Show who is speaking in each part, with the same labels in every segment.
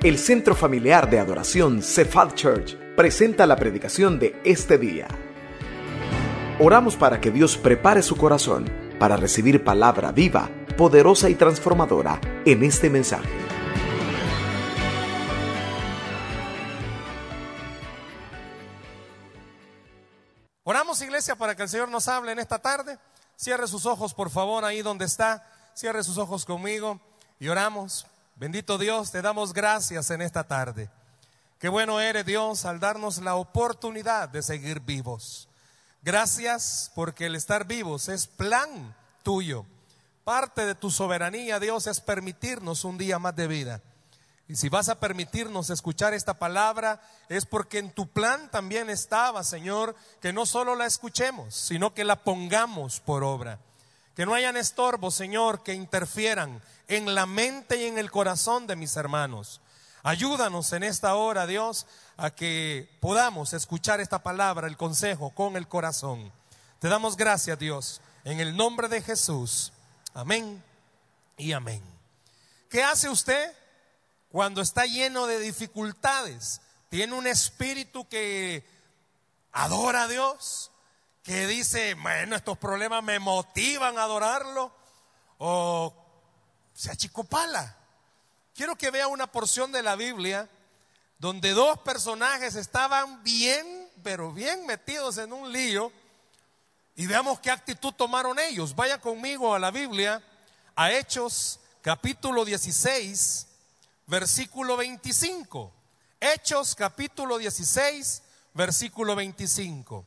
Speaker 1: El Centro Familiar de Adoración Cephal Church presenta la predicación de este día. Oramos para que Dios prepare su corazón para recibir palabra viva, poderosa y transformadora en este mensaje.
Speaker 2: Oramos iglesia para que el Señor nos hable en esta tarde. Cierre sus ojos por favor ahí donde está. Cierre sus ojos conmigo y oramos. Bendito Dios, te damos gracias en esta tarde. Qué bueno eres Dios al darnos la oportunidad de seguir vivos. Gracias porque el estar vivos es plan tuyo. Parte de tu soberanía, Dios, es permitirnos un día más de vida. Y si vas a permitirnos escuchar esta palabra, es porque en tu plan también estaba, Señor, que no solo la escuchemos, sino que la pongamos por obra. Que no hayan estorbos, Señor, que interfieran en la mente y en el corazón de mis hermanos. Ayúdanos en esta hora, Dios, a que podamos escuchar esta palabra, el consejo, con el corazón. Te damos gracias, Dios, en el nombre de Jesús. Amén y amén. ¿Qué hace usted cuando está lleno de dificultades? Tiene un espíritu que adora a Dios, que dice, bueno, estos problemas me motivan a adorarlo, o se achicopala. Quiero que vea una porción de la Biblia donde dos personajes estaban bien, pero bien metidos en un lío, y veamos qué actitud tomaron ellos. Vaya conmigo a la Biblia, a Hechos capítulo 16, versículo 25. Hechos capítulo 16, versículo 25.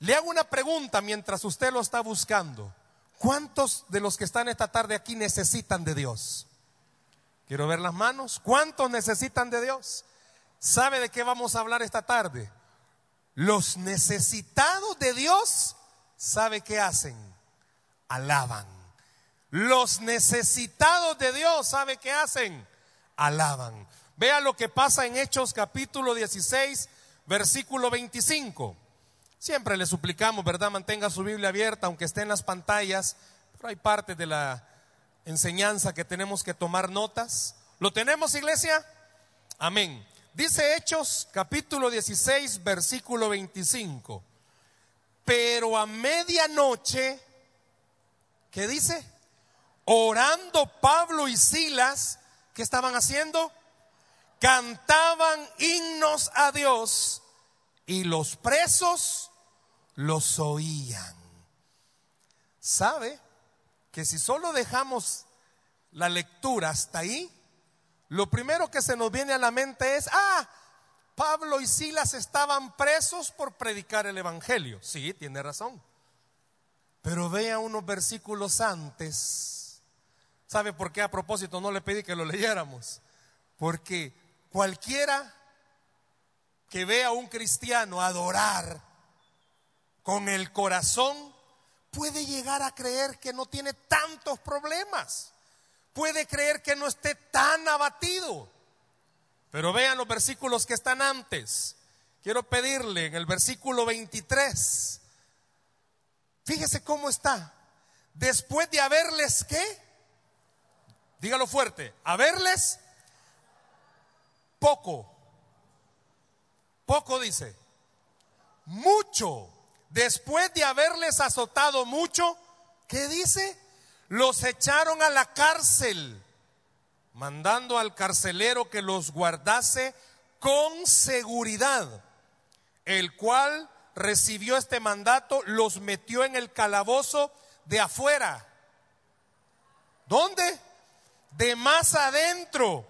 Speaker 2: Le hago una pregunta mientras usted lo está buscando. ¿Cuántos de los que están esta tarde aquí necesitan de Dios? Quiero ver las manos. ¿Cuántos necesitan de Dios? ¿Sabe de qué vamos a hablar esta tarde? Los necesitados de Dios, ¿sabe qué hacen? Alaban. Los necesitados de Dios, ¿sabe qué hacen? Alaban. Vea lo que pasa en Hechos capítulo 16, versículo 25. Siempre le suplicamos, ¿verdad? Mantenga su Biblia abierta, aunque esté en las pantallas, pero hay parte de la enseñanza que tenemos que tomar notas. ¿Lo tenemos, iglesia? Amén. Dice Hechos capítulo 16, versículo 25. Pero a medianoche, ¿qué dice? Orando Pablo y Silas, ¿qué estaban haciendo? Cantaban himnos a Dios y los presos los oían. ¿Sabe que si solo dejamos la lectura hasta ahí, lo primero que se nos viene a la mente es, ah, Pablo y Silas estaban presos por predicar el Evangelio. Sí, tiene razón. Pero vea unos versículos antes. ¿Sabe por qué a propósito no le pedí que lo leyéramos? Porque cualquiera que vea a un cristiano adorar con el corazón, puede llegar a creer que no tiene tantos problemas. Puede creer que no esté tan abatido. Pero vean los versículos que están antes. Quiero pedirle en el versículo 23. Fíjese cómo está. Después de haberles qué? Dígalo fuerte. Haberles poco poco dice. Mucho. Después de haberles azotado mucho, ¿qué dice? Los echaron a la cárcel, mandando al carcelero que los guardase con seguridad, el cual recibió este mandato, los metió en el calabozo de afuera. ¿Dónde? De más adentro.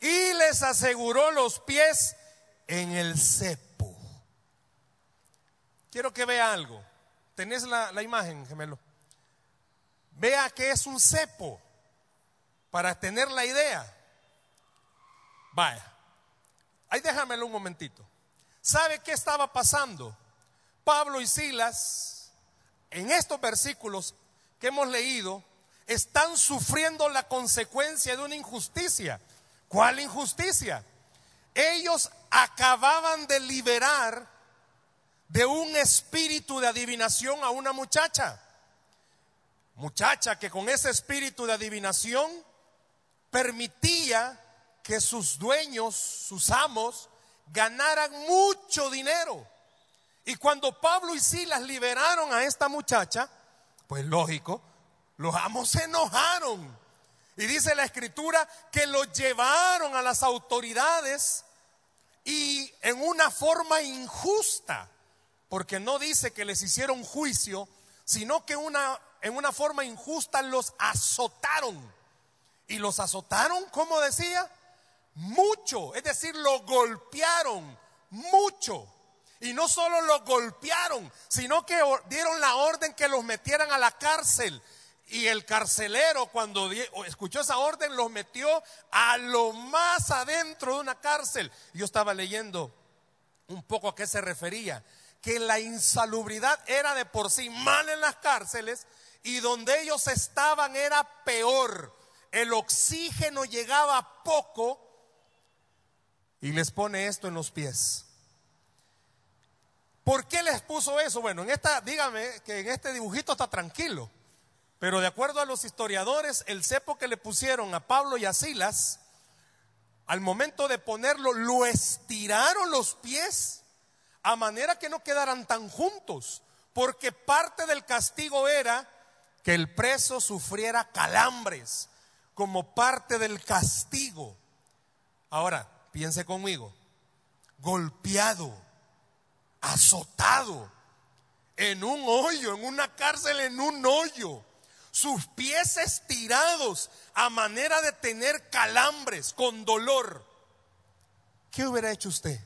Speaker 2: Y les aseguró los pies en el cepo. Quiero que vea algo. ¿Tenés la, la imagen, gemelo? Vea que es un cepo para tener la idea. Vaya. Ahí déjamelo un momentito. ¿Sabe qué estaba pasando? Pablo y Silas, en estos versículos que hemos leído, están sufriendo la consecuencia de una injusticia. ¿Cuál injusticia? Ellos acababan de liberar de un espíritu de adivinación a una muchacha. Muchacha que con ese espíritu de adivinación permitía que sus dueños, sus amos, ganaran mucho dinero. Y cuando Pablo y Silas liberaron a esta muchacha, pues lógico, los amos se enojaron. Y dice la escritura que los llevaron a las autoridades y en una forma injusta, porque no dice que les hicieron juicio, sino que una, en una forma injusta los azotaron. Y los azotaron, como decía, mucho, es decir, lo golpearon mucho. Y no solo los golpearon, sino que dieron la orden que los metieran a la cárcel. Y el carcelero cuando escuchó esa orden los metió a lo más adentro de una cárcel. Yo estaba leyendo un poco a qué se refería, que la insalubridad era de por sí mal en las cárceles y donde ellos estaban era peor. El oxígeno llegaba poco y les pone esto en los pies. ¿Por qué les puso eso? Bueno, en esta, dígame que en este dibujito está tranquilo, pero de acuerdo a los historiadores, el cepo que le pusieron a Pablo y a Silas, al momento de ponerlo, lo estiraron los pies a manera que no quedaran tan juntos, porque parte del castigo era que el preso sufriera calambres como parte del castigo. Ahora, piense conmigo, golpeado azotado en un hoyo, en una cárcel, en un hoyo, sus pies estirados a manera de tener calambres, con dolor. ¿Qué hubiera hecho usted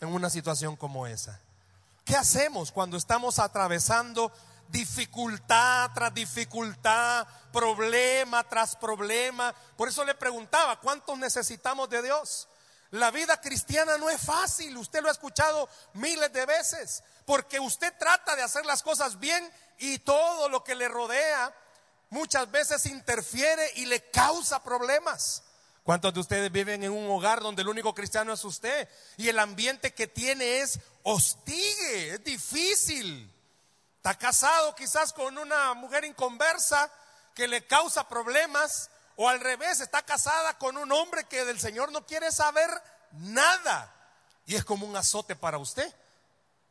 Speaker 2: en una situación como esa? ¿Qué hacemos cuando estamos atravesando dificultad tras dificultad, problema tras problema? Por eso le preguntaba, ¿cuántos necesitamos de Dios? La vida cristiana no es fácil, usted lo ha escuchado miles de veces, porque usted trata de hacer las cosas bien y todo lo que le rodea muchas veces interfiere y le causa problemas. ¿Cuántos de ustedes viven en un hogar donde el único cristiano es usted y el ambiente que tiene es hostigue, es difícil? Está casado quizás con una mujer inconversa que le causa problemas o al revés, está casada con un hombre que del Señor no quiere saber nada. Y es como un azote para usted.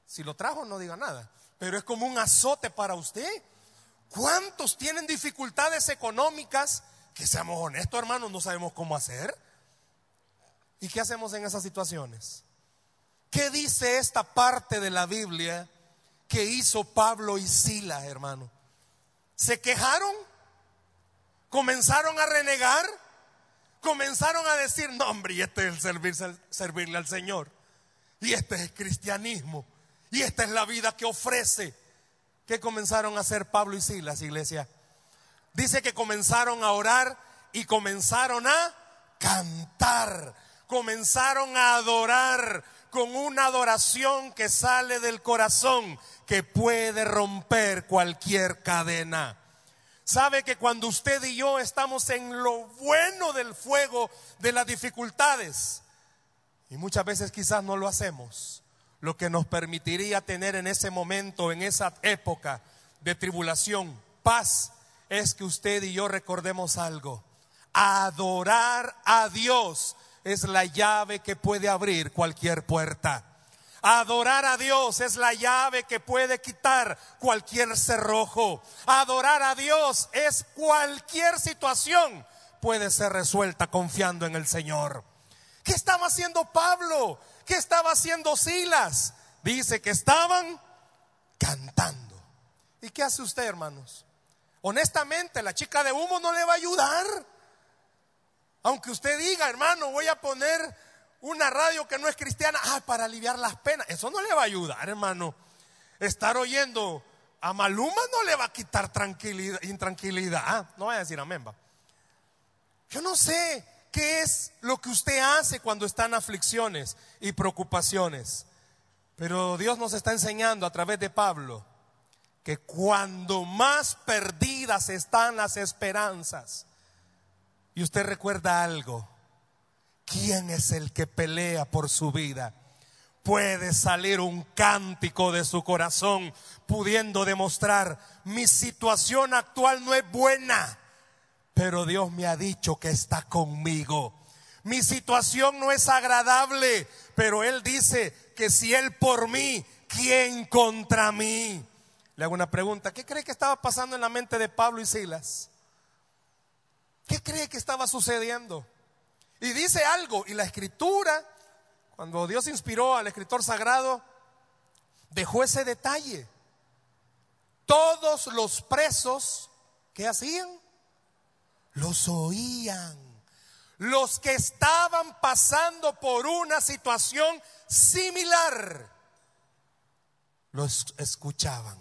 Speaker 2: Si lo trajo, no diga nada. Pero es como un azote para usted. ¿Cuántos tienen dificultades económicas? Que seamos honestos, hermanos, no sabemos cómo hacer. ¿Y qué hacemos en esas situaciones? ¿Qué dice esta parte de la Biblia que hizo Pablo y Silas, hermano? ¿Se quejaron? comenzaron a renegar, comenzaron a decir, no hombre, y este es el servirle al Señor, y este es el cristianismo, y esta es la vida que ofrece. ¿Qué comenzaron a hacer Pablo y Silas, iglesia? Dice que comenzaron a orar y comenzaron a cantar, comenzaron a adorar con una adoración que sale del corazón, que puede romper cualquier cadena. Sabe que cuando usted y yo estamos en lo bueno del fuego de las dificultades, y muchas veces quizás no lo hacemos, lo que nos permitiría tener en ese momento, en esa época de tribulación, paz, es que usted y yo recordemos algo. Adorar a Dios es la llave que puede abrir cualquier puerta. Adorar a Dios es la llave que puede quitar cualquier cerrojo. Adorar a Dios es cualquier situación puede ser resuelta confiando en el Señor. ¿Qué estaba haciendo Pablo? ¿Qué estaba haciendo Silas? Dice que estaban cantando. ¿Y qué hace usted, hermanos? Honestamente, la chica de humo no le va a ayudar. Aunque usted diga, hermano, voy a poner una radio que no es cristiana, ah, para aliviar las penas. Eso no le va a ayudar, hermano. Estar oyendo a Maluma no le va a quitar tranquilidad, intranquilidad. Ah, no vaya a decir amén, va. Yo no sé qué es lo que usted hace cuando está en aflicciones y preocupaciones. Pero Dios nos está enseñando a través de Pablo que cuando más perdidas están las esperanzas, y usted recuerda algo, ¿quién es el que pelea por su vida? Puede salir un cántico de su corazón pudiendo demostrar, mi situación actual no es buena, pero Dios me ha dicho que está conmigo. Mi situación no es agradable, pero Él dice que si Él por mí, ¿quién contra mí? Le hago una pregunta. ¿Qué cree que estaba pasando en la mente de Pablo y Silas? ¿Qué cree que estaba sucediendo? Y dice algo, y la escritura, cuando Dios inspiró al escritor sagrado, dejó ese detalle. Todos los presos, ¿qué hacían? Los oían. Los que estaban pasando por una situación similar, los escuchaban.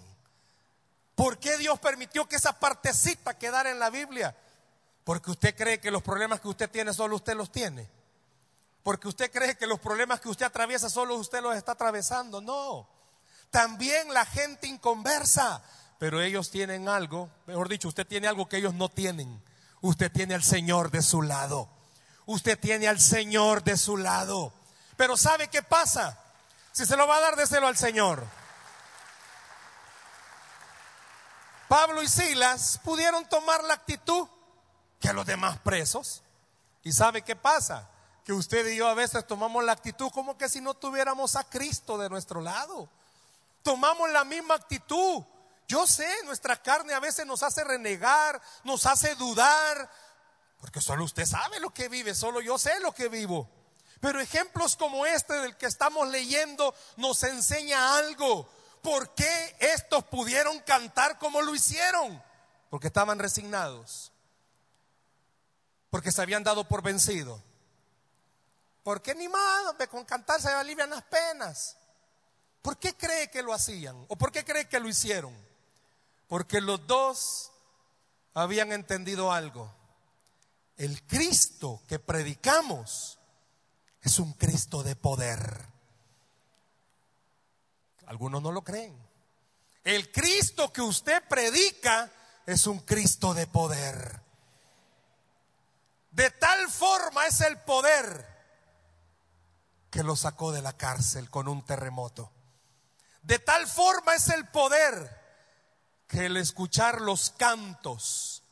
Speaker 2: ¿Por qué Dios permitió que esa partecita quedara en la Biblia? Porque usted cree que los problemas que usted tiene solo usted los tiene. Porque usted cree que los problemas que usted atraviesa solo usted los está atravesando. No. También la gente inconversa. Pero ellos tienen algo, mejor dicho, usted tiene algo que ellos no tienen. Usted tiene al Señor de su lado. Usted tiene al Señor de su lado. Pero ¿sabe qué pasa? Si se lo va a dar, déselo al Señor. Pablo y Silas pudieron tomar la actitud que los demás presos. ¿Y sabe qué pasa? Que usted y yo a veces tomamos la actitud como que si no tuviéramos a Cristo de nuestro lado. Tomamos la misma actitud. Yo sé, nuestra carne a veces nos hace renegar, nos hace dudar, porque solo usted sabe lo que vive, solo yo sé lo que vivo. Pero ejemplos como este del que estamos leyendo nos enseña algo. ¿Por qué estos pudieron cantar como lo hicieron? Porque estaban resignados porque se habían dado por vencido. ¿Por qué ni más? Con cantar se alivian las penas. ¿Por qué cree que lo hacían? ¿O por qué cree que lo hicieron? Porque los dos habían entendido algo. El Cristo que predicamos es un Cristo de poder. Algunos no lo creen. El Cristo que usted predica es un Cristo de poder. De tal forma es el poder que lo sacó de la cárcel con un terremoto. De tal forma es el poder que el escuchar los cantos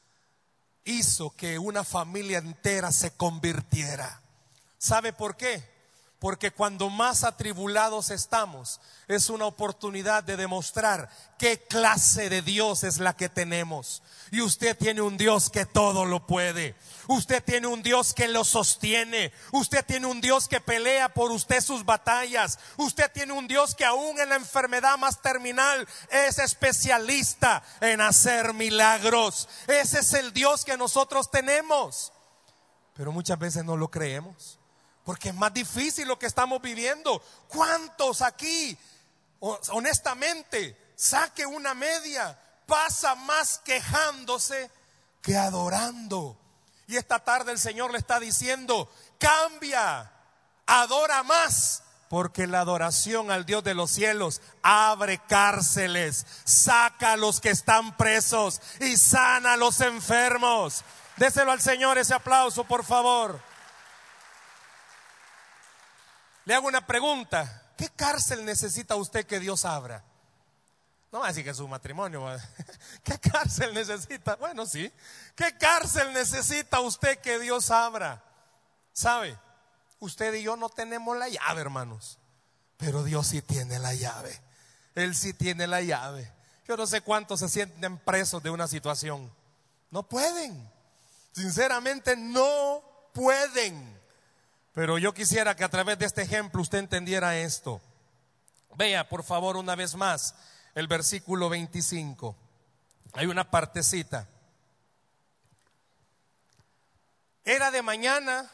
Speaker 2: hizo que una familia entera se convirtiera. ¿Sabe por qué? Porque cuando más atribulados estamos, es una oportunidad de demostrar qué clase de Dios es la que tenemos. Y usted tiene un Dios que todo lo puede. Usted tiene un Dios que lo sostiene. Usted tiene un Dios que pelea por usted sus batallas. Usted tiene un Dios que aún en la enfermedad más terminal es especialista en hacer milagros. Ese es el Dios que nosotros tenemos. Pero muchas veces no lo creemos. Porque es más difícil lo que estamos viviendo. ¿Cuántos aquí, honestamente, saque una media, pasa más quejándose que adorando? Y esta tarde el Señor le está diciendo, cambia, adora más, porque la adoración al Dios de los cielos abre cárceles, saca a los que están presos y sana a los enfermos. Déselo al Señor ese aplauso, por favor. Le hago una pregunta. ¿Qué cárcel necesita usted que Dios abra? No va a decir que es su matrimonio. ¿Qué cárcel necesita? Bueno, sí. ¿Qué cárcel necesita usted que Dios abra? ¿Sabe? Usted y yo no tenemos la llave, hermanos. Pero Dios sí tiene la llave. Él sí tiene la llave. Yo no sé cuántos se sienten presos de una situación. No pueden. Sinceramente no pueden. Pero yo quisiera que a través de este ejemplo usted entendiera esto. Vea, por favor, una vez más el versículo 25. Hay una partecita. Era de mañana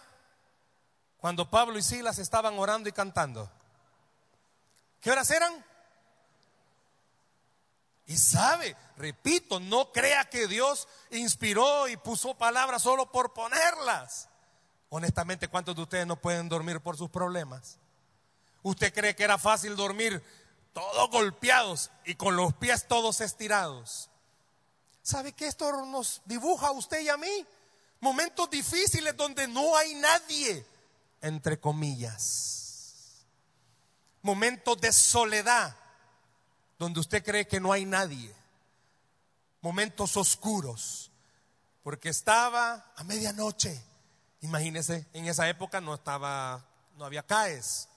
Speaker 2: cuando Pablo y Silas estaban orando y cantando. ¿Qué horas eran? Y sabe, repito, no crea que Dios inspiró y puso palabras solo por ponerlas. Honestamente, ¿cuántos de ustedes no pueden dormir por sus problemas? ¿Usted cree que era fácil dormir todos golpeados y con los pies todos estirados? ¿Sabe que esto nos dibuja a usted y a mí? Momentos difíciles donde no hay nadie, entre comillas. Momentos de soledad, donde usted cree que no hay nadie. Momentos oscuros, porque estaba a medianoche Imagínense, en esa época no estaba, no había CAES.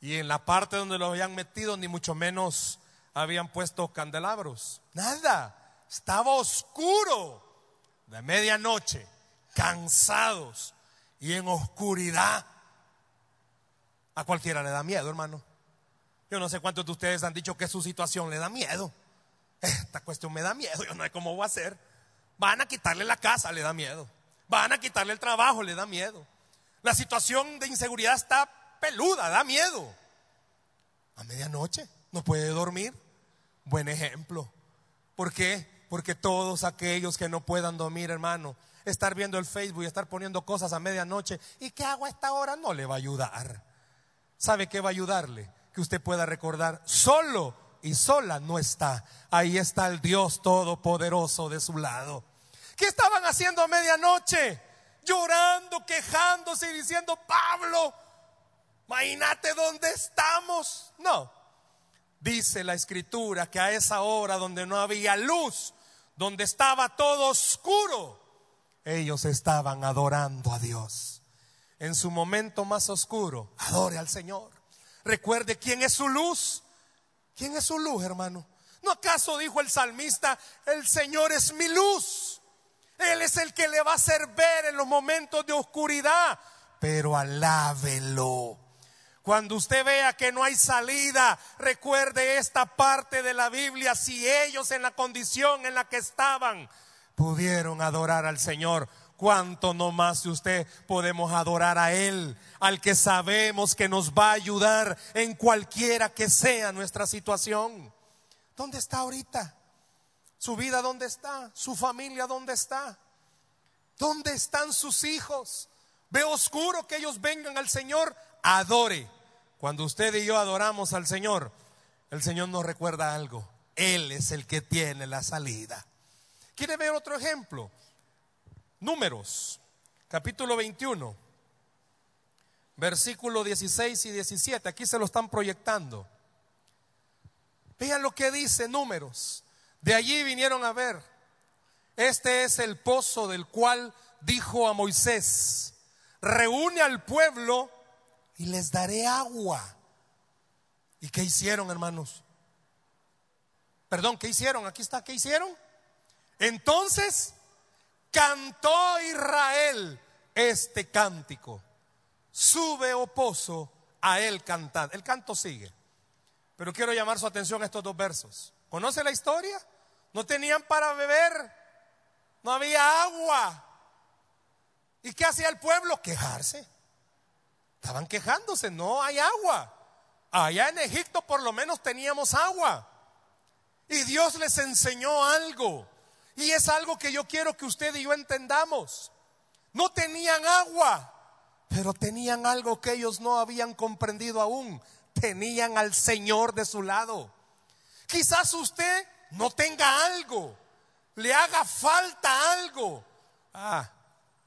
Speaker 2: Y en la parte donde lo habían metido, ni mucho menos habían puesto candelabros. Nada. Estaba oscuro de medianoche, cansados y en oscuridad. A cualquiera le da miedo, hermano. Yo no sé cuántos de ustedes han dicho que su situación le da miedo. Esta cuestión me da miedo, yo no sé cómo voy a hacer. Van a quitarle la casa, le da miedo. Van a quitarle el trabajo, le da miedo. La situación de inseguridad está peluda, da miedo. A medianoche no puede dormir. Buen ejemplo. ¿Por qué? Porque todos aquellos que no puedan dormir, hermano, estar viendo el Facebook y estar poniendo cosas a medianoche, ¿y qué hago a esta hora? No le va a ayudar. ¿Sabe qué va a ayudarle? Que usted pueda recordar, solo y sola no está. Ahí está el Dios Todopoderoso de su lado. ¿Qué estaban haciendo a medianoche? Llorando, quejándose y diciendo, Pablo, imagínate dónde estamos. No, dice la escritura que a esa hora donde no había luz, donde estaba todo oscuro, ellos estaban adorando a Dios. En su momento más oscuro, adore al Señor. Recuerde quién es su luz. ¿Quién es su luz, hermano? ¿No acaso dijo el salmista, el Señor es mi luz? Él es el que le va a hacer ver en los momentos de oscuridad, pero alábelo. Cuando usted vea que no hay salida, recuerde esta parte de la Biblia, si ellos en la condición en la que estaban pudieron adorar al Señor, cuánto no más de usted podemos adorar a Él, al que sabemos que nos va a ayudar en cualquiera que sea nuestra situación. ¿Dónde está ahorita? ¿Su vida dónde está? ¿Su familia dónde está? ¿Dónde están sus hijos? Ve oscuro que ellos vengan al Señor, adore. Cuando usted y yo adoramos al Señor, el Señor nos recuerda algo. Él es el que tiene la salida. ¿Quiere ver otro ejemplo? Números, capítulo 21, versículo 16 y 17. Aquí se lo están proyectando. Vean lo que dice Números. De allí vinieron a ver. Este es el pozo del cual dijo a Moisés, reúne al pueblo y les daré agua. ¿Y qué hicieron, hermanos? Perdón, ¿qué hicieron? Aquí está, ¿qué hicieron? Entonces cantó Israel este cántico. Sube, oh pozo, a él cantar. El canto sigue. Pero quiero llamar su atención a estos dos versos. ¿Conoce la historia? No tenían para beber. No había agua. ¿Y qué hacía el pueblo? Quejarse. Estaban quejándose, no hay agua. Allá en Egipto por lo menos teníamos agua. Y Dios les enseñó algo. Y es algo que yo quiero que usted y yo entendamos. No tenían agua, pero tenían algo que ellos no habían comprendido aún. Tenían al Señor de su lado. Quizás usted no tenga algo, le haga falta algo. Ah,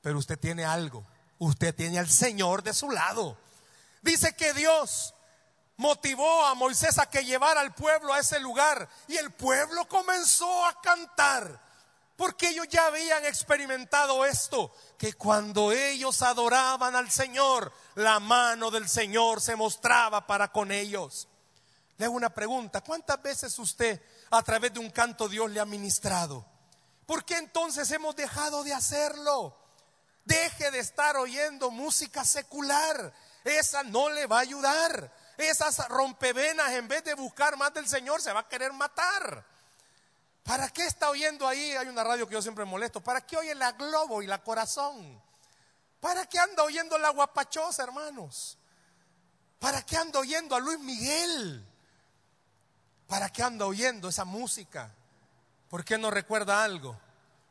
Speaker 2: pero usted tiene algo. Usted tiene al Señor de su lado. Dice que Dios motivó a Moisés a que llevara al pueblo a ese lugar y el pueblo comenzó a cantar porque ellos ya habían experimentado esto, que cuando ellos adoraban al Señor, la mano del Señor se mostraba para con ellos. Le hago una pregunta, ¿cuántas veces usted a través de un canto Dios le ha ministrado? ¿Por qué entonces hemos dejado de hacerlo? Deje de estar oyendo música secular, esa no le va a ayudar. Esas rompevenas en vez de buscar más del Señor se va a querer matar. ¿Para qué está oyendo ahí? Hay una radio que yo siempre molesto. ¿Para qué oye la Globo y la Corazón? ¿Para qué anda oyendo la Guapachosa, hermanos? ¿Para qué anda oyendo a Luis Miguel? ¿Para qué anda oyendo esa música? ¿Por qué no recuerda algo?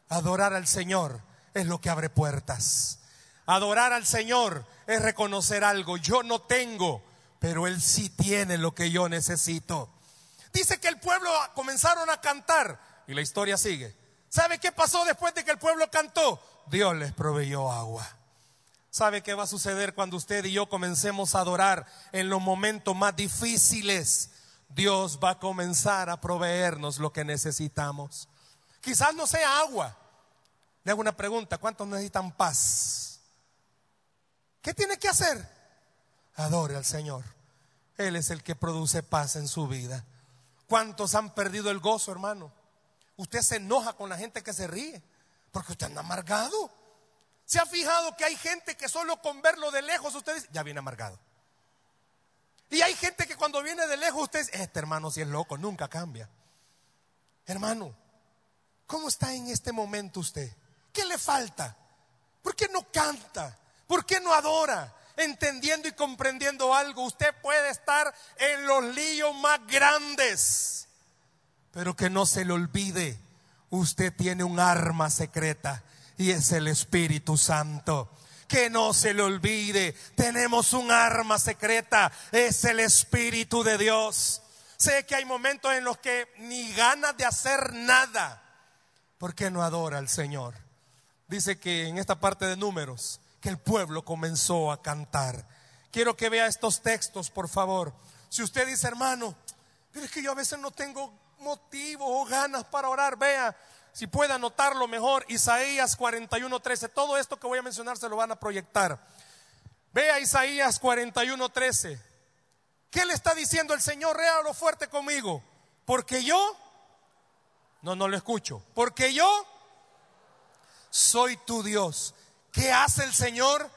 Speaker 2: Adorar al Señor es lo que abre puertas. Adorar al Señor es reconocer algo. Yo no tengo, pero Él sí tiene lo que yo necesito. Dice que el pueblo comenzaron a cantar y la historia sigue. ¿Sabe qué pasó después de que el pueblo cantó? Dios les proveyó agua. ¿Sabe qué va a suceder cuando usted y yo comencemos a adorar en los momentos más difíciles? Dios va a comenzar a proveernos lo que necesitamos. Quizás no sea agua. Le hago una pregunta, ¿cuántos necesitan paz? ¿Qué tiene que hacer? Adore al Señor. Él es el que produce paz en su vida. ¿Cuántos han perdido el gozo, hermano? Usted se enoja con la gente que se ríe, porque usted anda amargado. ¿Se ha fijado que hay gente que solo con verlo de lejos usted dice, ya viene amargado? Y hay gente que cuando viene de lejos usted dice, este hermano si es loco, nunca cambia. Hermano, ¿cómo está en este momento usted? ¿Qué le falta? ¿Por qué no canta? ¿Por qué no adora? Entendiendo y comprendiendo algo, usted puede estar en los líos más grandes, pero que no se le olvide, usted tiene un arma secreta y es el Espíritu Santo. Que no se le olvide, tenemos un arma secreta, es el Espíritu de Dios. Sé que hay momentos en los que ni ganas de hacer nada, porque no adora al Señor. Dice que en esta parte de números, que el pueblo comenzó a cantar. Quiero que vea estos textos, por favor. Si usted dice, hermano, pero es que yo a veces no tengo motivo o ganas para orar, vea si puede anotarlo mejor, Isaías 41:13. Todo esto que voy a mencionar se lo van a proyectar. Vea Isaías 41:13. ¿Qué le está diciendo el Señor? Réalo fuerte conmigo. Porque yo, no, no lo escucho. Porque yo soy tu Dios. ¿Qué hace el Señor?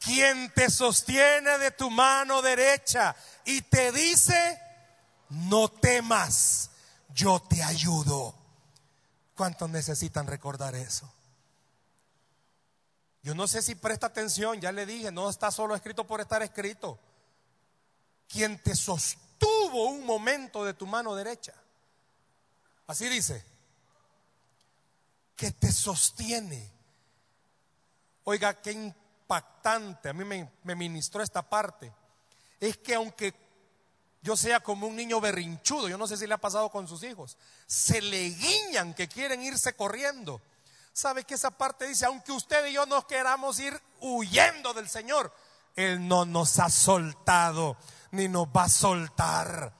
Speaker 2: Quien te sostiene de tu mano derecha y te dice, no temas, yo te ayudo. ¿Cuántos necesitan recordar eso? Yo no sé si presta atención, ya le dije, no está solo escrito por estar escrito. Quien te sostuvo un momento de tu mano derecha. Así dice. Que te sostiene. Oiga, qué impactante. A mí me, me ministró esta parte. Es que aunque yo sea como un niño berrinchudo, yo no sé si le ha pasado con sus hijos, se le guiñan que quieren irse corriendo. ¿Sabe que esa parte dice, aunque usted y yo nos queramos ir huyendo del Señor, Él no nos ha soltado ni nos va a soltar.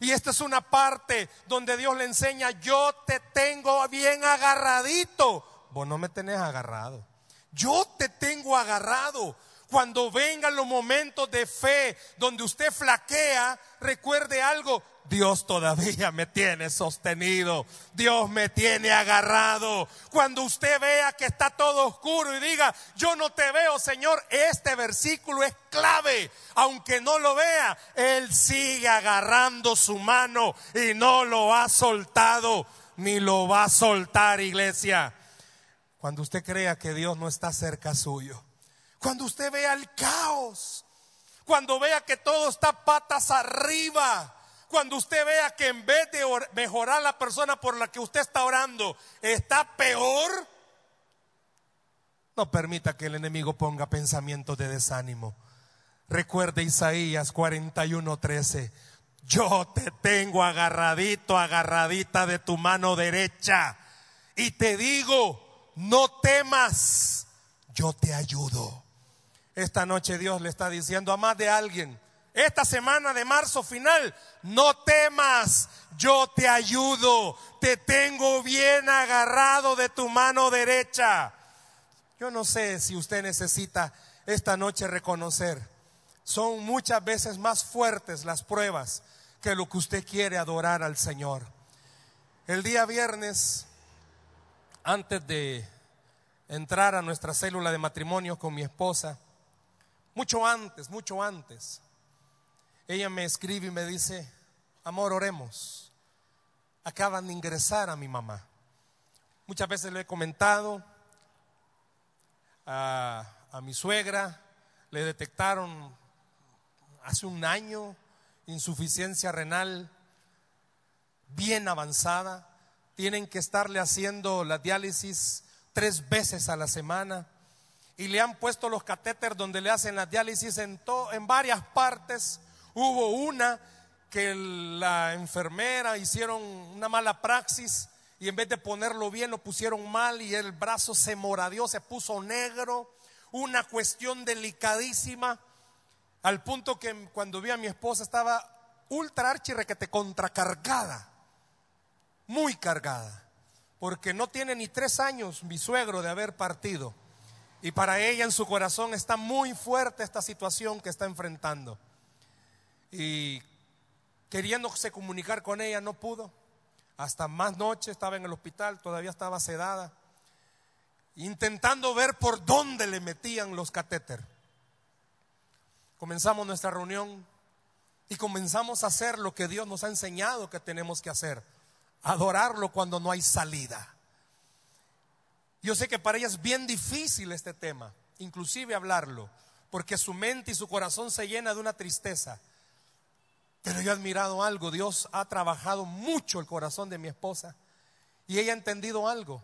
Speaker 2: Y esta es una parte donde Dios le enseña, yo te tengo bien agarradito. Vos no me tenés agarrado. Yo te tengo agarrado. Cuando vengan los momentos de fe donde usted flaquea, recuerde algo, Dios todavía me tiene sostenido, Dios me tiene agarrado. Cuando usted vea que está todo oscuro y diga, yo no te veo, Señor, este versículo es clave. Aunque no lo vea, Él sigue agarrando su mano y no lo ha soltado, ni lo va a soltar, iglesia. Cuando usted crea que Dios no está cerca suyo cuando usted vea el caos, cuando vea que todo está patas arriba, cuando usted vea que en vez de mejorar la persona por la que usted está orando, está peor, no permita que el enemigo ponga pensamientos de desánimo. Recuerde Isaías 41:13. Yo te tengo agarradito, agarradita de tu mano derecha. Y te digo, no temas, yo te ayudo. Esta noche Dios le está diciendo a más de alguien, esta semana de marzo final, no temas, yo te ayudo, te tengo bien agarrado de tu mano derecha. Yo no sé si usted necesita esta noche reconocer, son muchas veces más fuertes las pruebas que lo que usted quiere adorar al Señor. El día viernes, antes de entrar a nuestra célula de matrimonio con mi esposa, mucho antes, mucho antes. Ella me escribe y me dice, amor, oremos. Acaban de ingresar a mi mamá. Muchas veces le he comentado a, a mi suegra, le detectaron hace un año insuficiencia renal bien avanzada. Tienen que estarle haciendo la diálisis tres veces a la semana y le han puesto los catéteres donde le hacen la diálisis en, en varias partes. Hubo una que la enfermera hicieron una mala praxis y en vez de ponerlo bien lo pusieron mal y el brazo se moradió, se puso negro. Una cuestión delicadísima al punto que cuando vi a mi esposa estaba ultra archirrequete contracargada, muy cargada. porque no tiene ni tres años mi suegro de haber partido. Y para ella en su corazón está muy fuerte esta situación que está enfrentando. Y queriéndose comunicar con ella no pudo. Hasta más noche estaba en el hospital, todavía estaba sedada, intentando ver por dónde le metían los catéter. Comenzamos nuestra reunión y comenzamos a hacer lo que Dios nos ha enseñado que tenemos que hacer, adorarlo cuando no hay salida. Yo sé que para ella es bien difícil este tema, inclusive hablarlo, porque su mente y su corazón se llena de una tristeza. Pero yo he admirado algo, Dios ha trabajado mucho el corazón de mi esposa y ella ha entendido algo.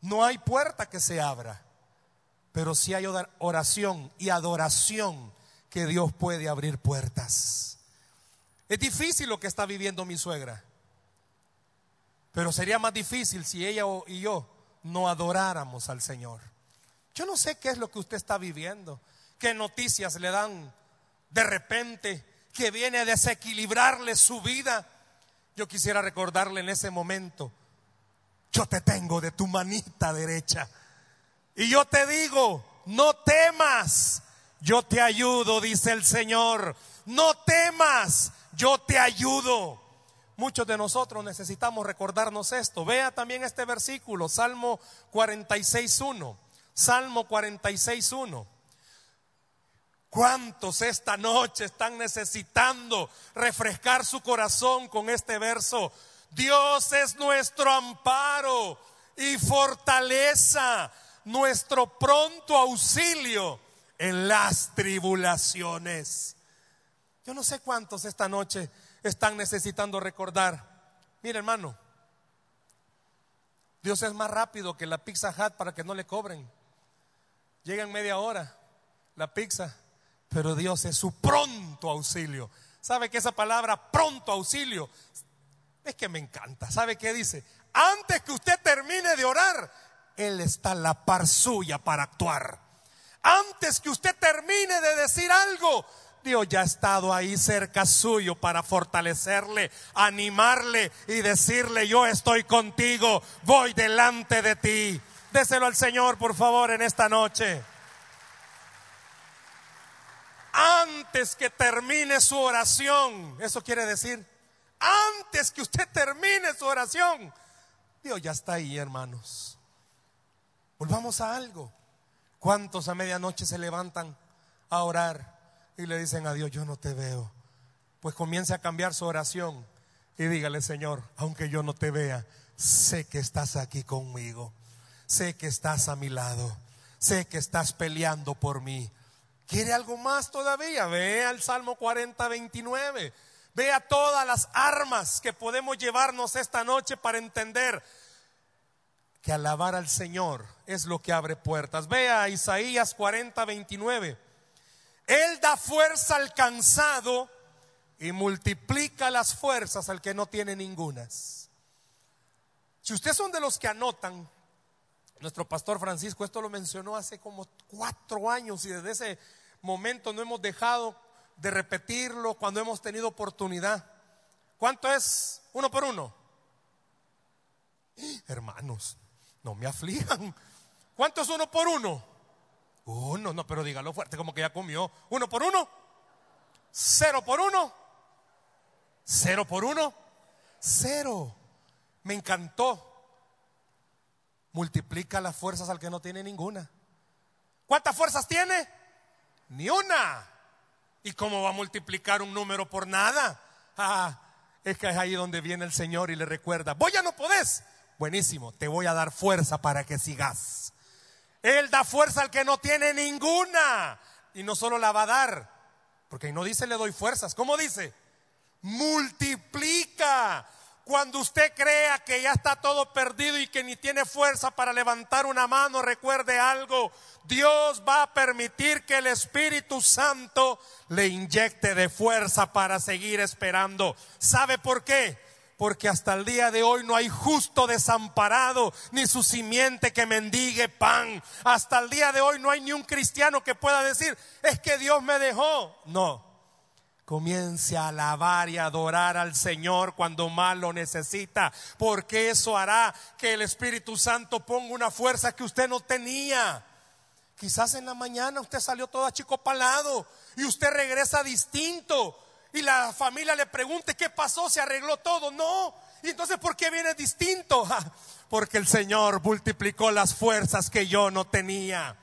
Speaker 2: No hay puerta que se abra, pero sí hay oración y adoración que Dios puede abrir puertas. Es difícil lo que está viviendo mi suegra, pero sería más difícil si ella y yo no adoráramos al Señor. Yo no sé qué es lo que usted está viviendo, qué noticias le dan de repente que viene a desequilibrarle su vida. Yo quisiera recordarle en ese momento, yo te tengo de tu manita derecha. Y yo te digo, no temas, yo te ayudo, dice el Señor. No temas, yo te ayudo. Muchos de nosotros necesitamos recordarnos esto. Vea también este versículo, Salmo 46.1. Salmo 46.1. ¿Cuántos esta noche están necesitando refrescar su corazón con este verso? Dios es nuestro amparo y fortaleza, nuestro pronto auxilio en las tribulaciones. Yo no sé cuántos esta noche están necesitando recordar. Mire hermano, Dios es más rápido que la Pizza Hut para que no le cobren. Llega en media hora la pizza, pero Dios es su pronto auxilio. ¿Sabe que esa palabra pronto auxilio es que me encanta? ¿Sabe qué dice? Antes que usted termine de orar, Él está a la par suya para actuar. Antes que usted termine de decir algo, Dios ya ha estado ahí cerca suyo para fortalecerle, animarle y decirle, yo estoy contigo, voy delante de ti. Déselo al Señor, por favor, en esta noche. Antes que termine su oración, eso quiere decir, antes que usted termine su oración, Dios ya está ahí, hermanos. Volvamos a algo. ¿Cuántos a medianoche se levantan a orar y le dicen a Dios, yo no te veo? Pues comience a cambiar su oración y dígale, Señor, aunque yo no te vea, sé que estás aquí conmigo, sé que estás a mi lado, sé que estás peleando por mí. ¿Quiere algo más todavía? Vea el Salmo 40, 29. Vea todas las armas que podemos llevarnos esta noche para entender que alabar al Señor es lo que abre puertas. Vea Isaías 40, 29. Él da fuerza al cansado y multiplica las fuerzas al que no tiene ningunas. Si ustedes son de los que anotan, nuestro pastor Francisco esto lo mencionó hace como cuatro años y desde ese momento no hemos dejado de repetirlo cuando hemos tenido oportunidad. ¿Cuánto es uno por uno? Hermanos, no me aflijan. ¿Cuánto es uno por uno? Uno, no, pero dígalo fuerte, como que ya comió. ¿Uno por uno? ¿Cero por uno? ¿Cero por uno? Cero. Me encantó. Multiplica las fuerzas al que no tiene ninguna. ¿Cuántas fuerzas tiene? Ni una. ¿Y cómo va a multiplicar un número por nada? Ah, es que es ahí donde viene el Señor y le recuerda, vos ya no podés, Buenísimo, te voy a dar fuerza para que sigas. Él da fuerza al que no tiene ninguna. Y no solo la va a dar, porque no dice le doy fuerzas. ¿Cómo dice? Multiplica. Cuando usted crea que ya está todo perdido y que ni tiene fuerza para levantar una mano, recuerde algo. Dios va a permitir que el Espíritu Santo le inyecte de fuerza para seguir esperando. ¿Sabe por qué? Porque hasta el día de hoy no hay justo desamparado, ni su simiente que mendigue pan. Hasta el día de hoy no hay ni un cristiano que pueda decir, es que Dios me dejó. No, Comience a alabar y adorar al Señor cuando más lo necesita, porque eso hará que el Espíritu Santo ponga una fuerza que usted no tenía. Quizás en la mañana usted salió todo achicopalado y usted regresa distinto y la familia le pregunte qué pasó, se arregló todo. No. Y entonces, ¿por qué viene distinto? Porque el Señor multiplicó las fuerzas que yo no tenía.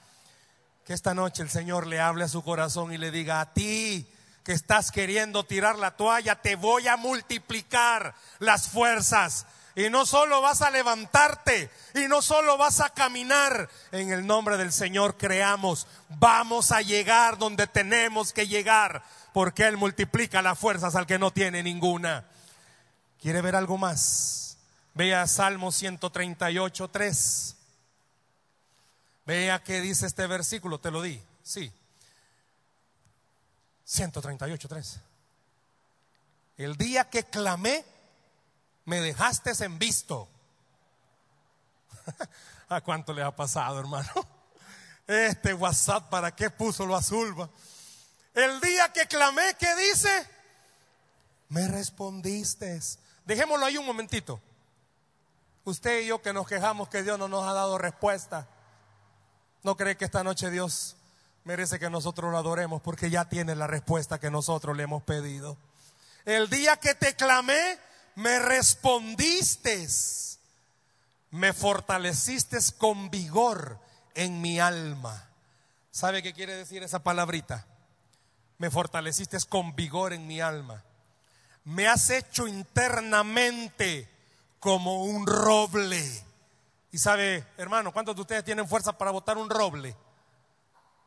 Speaker 2: Que esta noche el Señor le hable a su corazón y le diga a ti que estás queriendo tirar la toalla, te voy a multiplicar las fuerzas. Y no solo vas a levantarte y no solo vas a caminar. En el nombre del Señor creamos, vamos a llegar donde tenemos que llegar, porque Él multiplica las fuerzas al que no tiene ninguna. ¿Quiere ver algo más? Vea Salmo 138, 3. Vea qué dice este versículo, te lo di. Sí. 138, 3. El día que clamé, me dejaste en visto. ¿A cuánto le ha pasado, hermano? Este WhatsApp, ¿para qué puso lo azul? El día que clamé, ¿qué dice? Me respondiste. Dejémoslo ahí un momentito. Usted y yo que nos quejamos que Dios no nos ha dado respuesta. ¿No cree que esta noche Dios merece que nosotros lo adoremos porque ya tiene la respuesta que nosotros le hemos pedido. El día que te clamé, me respondiste, me fortaleciste con vigor en mi alma. ¿Sabe qué quiere decir esa palabrita? Me fortaleciste con vigor en mi alma. Me has hecho internamente como un roble. Y sabe, hermano, ¿cuántos de ustedes tienen fuerza para botar un roble?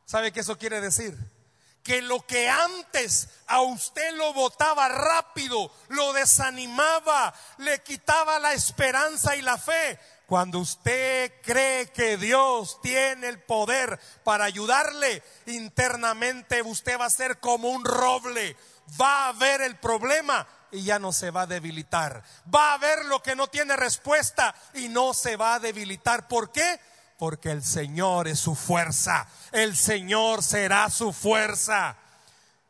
Speaker 2: ¿Sabe qué eso quiere decir? Que lo que antes a usted lo botaba rápido, lo desanimaba, le quitaba la esperanza y la fe, cuando usted cree que Dios tiene el poder para ayudarle internamente, usted va a ser como un roble. Va a ver el problema y ya no se va a debilitar. Va a ver lo que no tiene respuesta y no se va a debilitar. ¿Por qué? Porque el Señor es su fuerza. El Señor será su fuerza.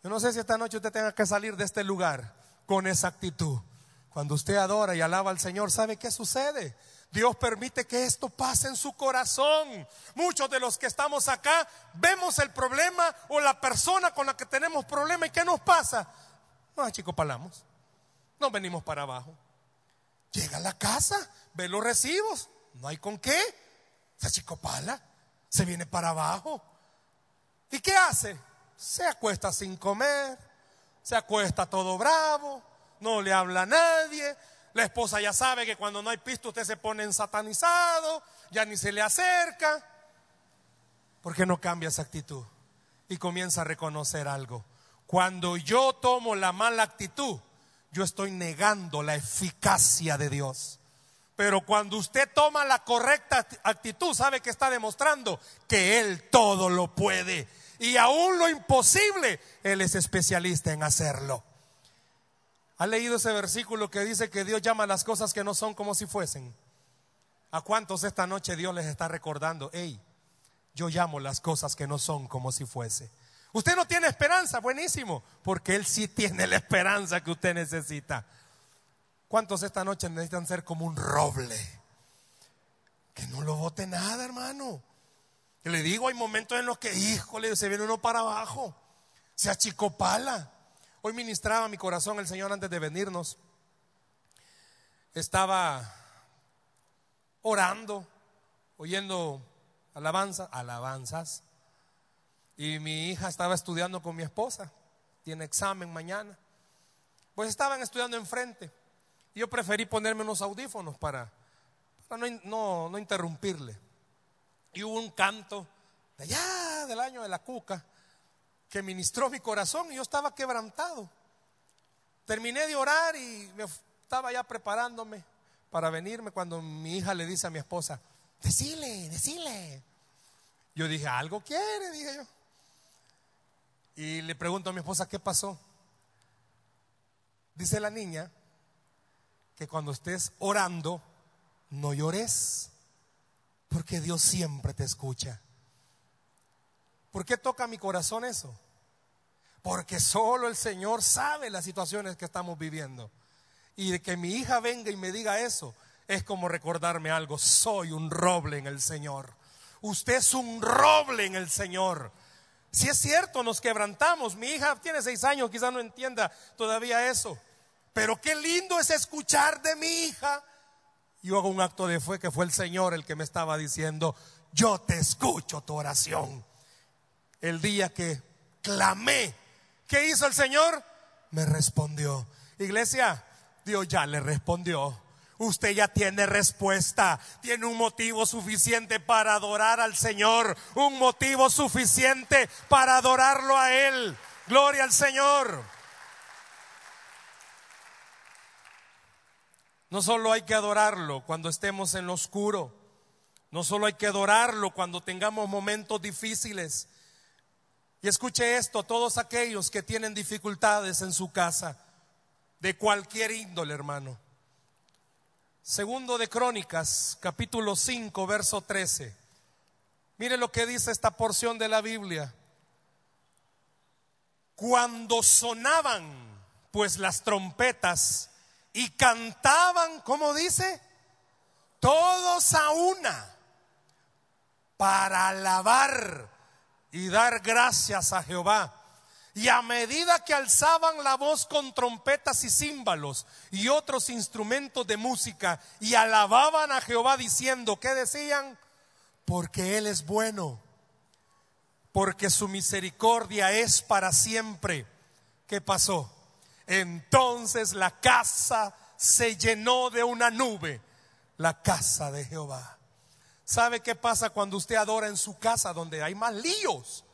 Speaker 2: Yo no sé si esta noche usted tenga que salir de este lugar con esa actitud. Cuando usted adora y alaba al Señor, ¿sabe qué sucede? Dios permite que esto pase en su corazón. Muchos de los que estamos acá vemos el problema o la persona con la que tenemos problema y ¿qué nos pasa? No, chicos, palamos. No venimos para abajo. Llega a la casa, ve los recibos, no hay con qué se achicopala, se viene para abajo. ¿Y qué hace? Se acuesta sin comer, se acuesta todo bravo, no le habla a nadie. La esposa ya sabe que cuando no hay pisto usted se pone en satanizado, ya ni se le acerca. ¿Por qué no cambia esa actitud? Y comienza a reconocer algo. Cuando yo tomo la mala actitud, yo estoy negando la eficacia de Dios. Pero cuando usted toma la correcta actitud, sabe que está demostrando que Él todo lo puede. Y aún lo imposible, Él es especialista en hacerlo. ¿Ha leído ese versículo que dice que Dios llama las cosas que no son como si fuesen? ¿A cuántos esta noche Dios les está recordando? Hey, yo llamo las cosas que no son como si fuese. Usted no tiene esperanza, buenísimo, porque Él sí tiene la esperanza que usted necesita. ¿Cuántos esta noche necesitan ser como un roble? Que no lo bote nada, hermano. Que le digo, hay momentos en los que, híjole, se viene uno para abajo. Se achicopala. Hoy ministraba mi corazón el Señor antes de venirnos. Estaba orando, oyendo alabanza, alabanzas. Y mi hija estaba estudiando con mi esposa. Tiene examen mañana. Pues estaban estudiando enfrente. Yo preferí ponerme unos audífonos para, no, no, interrumpirle. Y hubo un canto de allá del año de la cuca que ministró mi corazón y yo estaba quebrantado. Terminé de orar y me estaba ya preparándome para venirme cuando mi hija le dice a mi esposa, decile, decile. Yo dije, algo quiere, dije yo. Y le pregunto a mi esposa, ¿qué pasó? Dice la niña que cuando estés orando, no llores, porque Dios siempre te escucha. ¿Por qué toca mi corazón eso? porque solo el Señor sabe las situaciones que estamos viviendo. Y que mi hija venga y me diga eso es como recordarme algo, soy un roble en el Señor. Usted es un roble en el Señor. Si es cierto, nos quebrantamos. Mi hija tiene seis años, quizás no entienda todavía eso. Pero qué lindo es escuchar de mi hija. Yo hago un acto de fe que fue el Señor el que me estaba diciendo, yo te escucho tu oración. El día que clamé, ¿qué hizo el Señor? Me respondió. Iglesia, Dios ya le respondió. Usted ya tiene respuesta, tiene un motivo suficiente para adorar al Señor, un motivo suficiente para adorarlo a Él. Gloria al Señor. No solo hay que adorarlo cuando estemos en lo oscuro, no solo hay que adorarlo cuando tengamos momentos difíciles. Y escuche esto, todos aquellos que tienen dificultades en su casa, de cualquier índole, hermano. Segundo de Crónicas, capítulo 5, verso 13. Mire lo que dice esta porción de la Biblia. Cuando sonaban pues las trompetas y cantaban, ¿cómo dice? Todos a una para alabar y dar gracias a Jehová. Y a medida que alzaban la voz con trompetas y címbalos y otros instrumentos de música y alababan a Jehová diciendo, ¿qué decían? Porque Él es bueno, porque su misericordia es para siempre. ¿Qué pasó? Entonces la casa se llenó de una nube, la casa de Jehová. ¿Sabe qué pasa cuando usted adora en su casa donde hay más líos?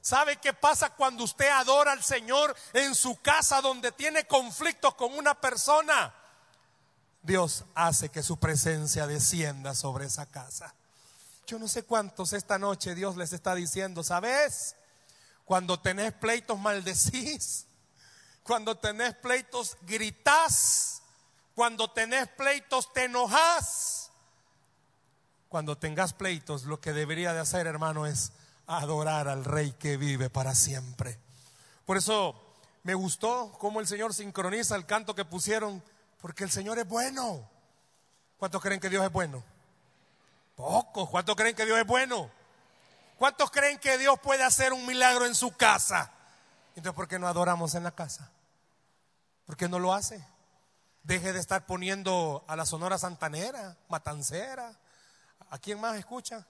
Speaker 2: ¿Sabe qué pasa cuando usted adora al Señor en su casa donde tiene conflictos con una persona? Dios hace que su presencia descienda sobre esa casa. Yo no sé cuántos esta noche Dios les está diciendo, ¿sabes? Cuando tenés pleitos maldecís, cuando tenés pleitos gritás, cuando tenés pleitos te enojás cuando tengas pleitos, lo que debería de hacer, hermano, es adorar al Rey que vive para siempre. Por eso me gustó cómo el Señor sincroniza el canto que pusieron, porque el Señor es bueno. ¿Cuántos creen que Dios es bueno? Pocos. ¿Cuántos creen que Dios es bueno? ¿Cuántos creen que Dios puede hacer un milagro en su casa? Entonces, ¿por qué no adoramos en la casa? ¿Por qué no lo hace? Deje de estar poniendo a la Sonora Santanera, Matancera, ¿A quién más escucha?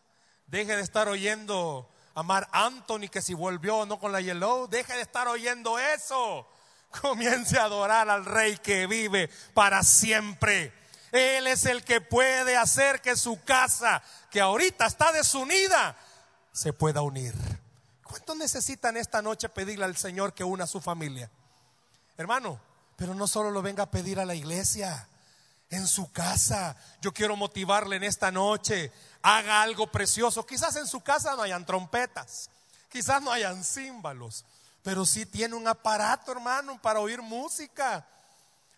Speaker 2: Deje de estar oyendo a Mar Anthony que si volvió o no con la Yellow. Deje de estar oyendo eso. Comience a adorar al Rey que vive para siempre. Él es el que puede hacer que su casa, que ahorita está desunida, se pueda unir. ¿Cuántos necesitan esta noche pedirle al Señor que una a su familia? Hermano, pero no solo lo venga a pedir a la iglesia en su casa. Yo quiero motivarle en esta noche. Haga algo precioso. Quizás en su casa no hayan trompetas, quizás no hayan címbalos, pero sí tiene un aparato, hermano, para oír música.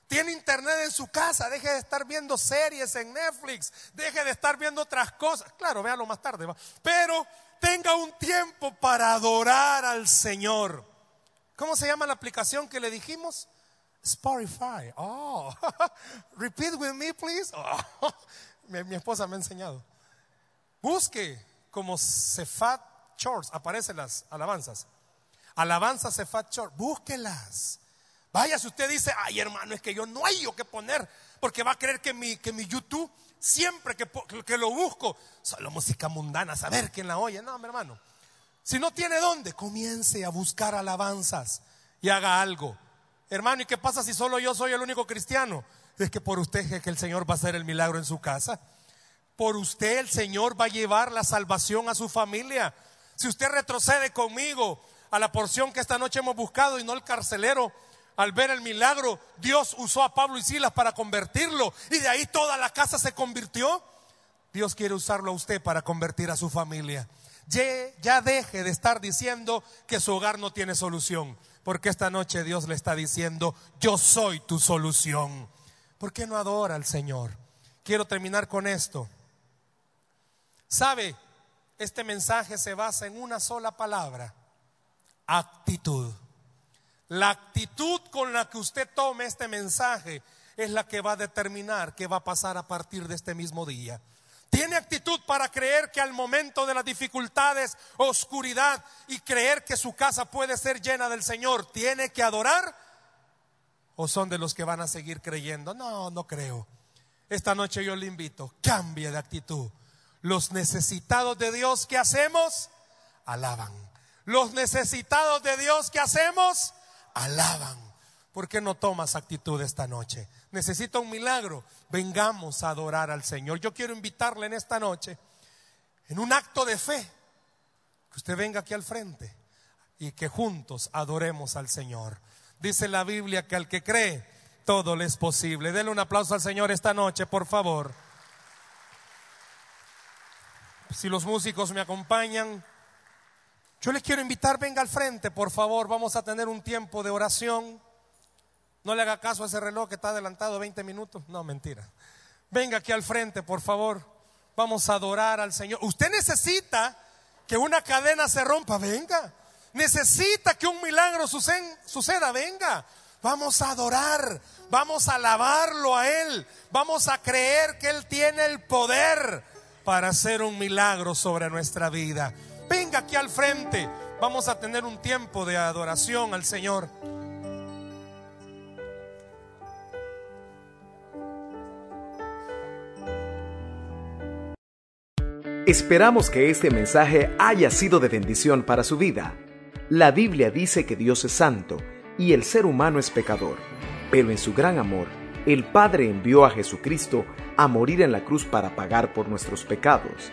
Speaker 2: Tiene internet en su casa, deje de estar viendo series en Netflix, deje de estar viendo otras cosas. Claro, véalo más tarde, pero tenga un tiempo para adorar al Señor. ¿Cómo se llama la aplicación que le dijimos? Spotify. Oh, repeat with me, please. Oh, mi, esposa me ha enseñado. Busque como Cefat Church, aparecen las alabanzas. Alabanza Cefat Church, búsquelas. Vaya, si usted dice, ay hermano, es que yo no hay yo que poner, porque va a creer que mi, que mi YouTube, siempre que, que lo busco, solo música mundana, saber quién la oye. No, mi hermano. Si no tiene dónde, comience a buscar alabanzas y haga algo. Hermano, ¿y qué pasa si solo yo soy el único cristiano? Es que por usted es que el Señor va a hacer el milagro en su casa. Por usted el Señor va a llevar la salvación a su familia. Si usted retrocede conmigo a la porción que esta noche hemos buscado y no el carcelero, al ver el milagro, Dios usó a Pablo y Silas para convertirlo y de ahí toda la casa se convirtió. Dios quiere usarlo a usted para convertir a su familia. Ya, deje de estar diciendo que su hogar no tiene solución. Porque esta noche Dios le está diciendo, yo soy tu solución. ¿Por qué no adora al Señor? Quiero terminar con esto. ¿Sabe? Este mensaje se basa en una sola palabra, actitud. La actitud con la que usted tome este mensaje es la que va a determinar qué va a pasar a partir de este mismo día. Tiene actitud para creer que al momento de las dificultades, oscuridad y creer que su casa puede ser llena del Señor, tiene que adorar. ¿O son de los que van a seguir creyendo? No, no creo. Esta noche yo le invito, cambie de actitud. Los necesitados de Dios, ¿qué hacemos? Alaban. Los necesitados de Dios, ¿qué hacemos? Alaban. ¿Por qué no tomas actitud esta noche? Necesita un milagro. Vengamos a adorar al Señor. Yo quiero invitarle en esta noche, en un acto de fe, que usted venga aquí al frente y que juntos adoremos al Señor. Dice la Biblia que al que cree, todo le es posible. Denle un aplauso al Señor esta noche, por favor. Si los músicos me acompañan, yo les quiero invitar, venga al frente, por favor. Vamos a tener un tiempo de oración. No le haga caso a ese reloj que está adelantado 20 minutos. No, mentira. Venga aquí al frente, por favor. Vamos a adorar al Señor. Usted necesita que una cadena se rompa. Venga. Necesita que un milagro suceda. Venga. Vamos a adorar. Vamos a alabarlo a Él. Vamos a creer que Él tiene el poder para hacer un milagro sobre nuestra vida. Al frente. Vamos a tener un tiempo de adoración al Señor.
Speaker 1: Esperamos que este mensaje haya sido de bendición para su vida. La Biblia dice que Dios es santo y el ser humano es pecador, pero en su gran amor, el Padre envió a Jesucristo a morir en la cruz para pagar por nuestros pecados.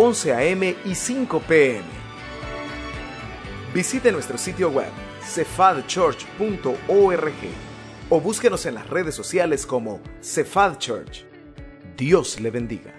Speaker 1: 11 a.m. y 5 p.m. Visite nuestro sitio web cephadchurch.org o búsquenos en las redes sociales como Cephal Church. Dios le bendiga.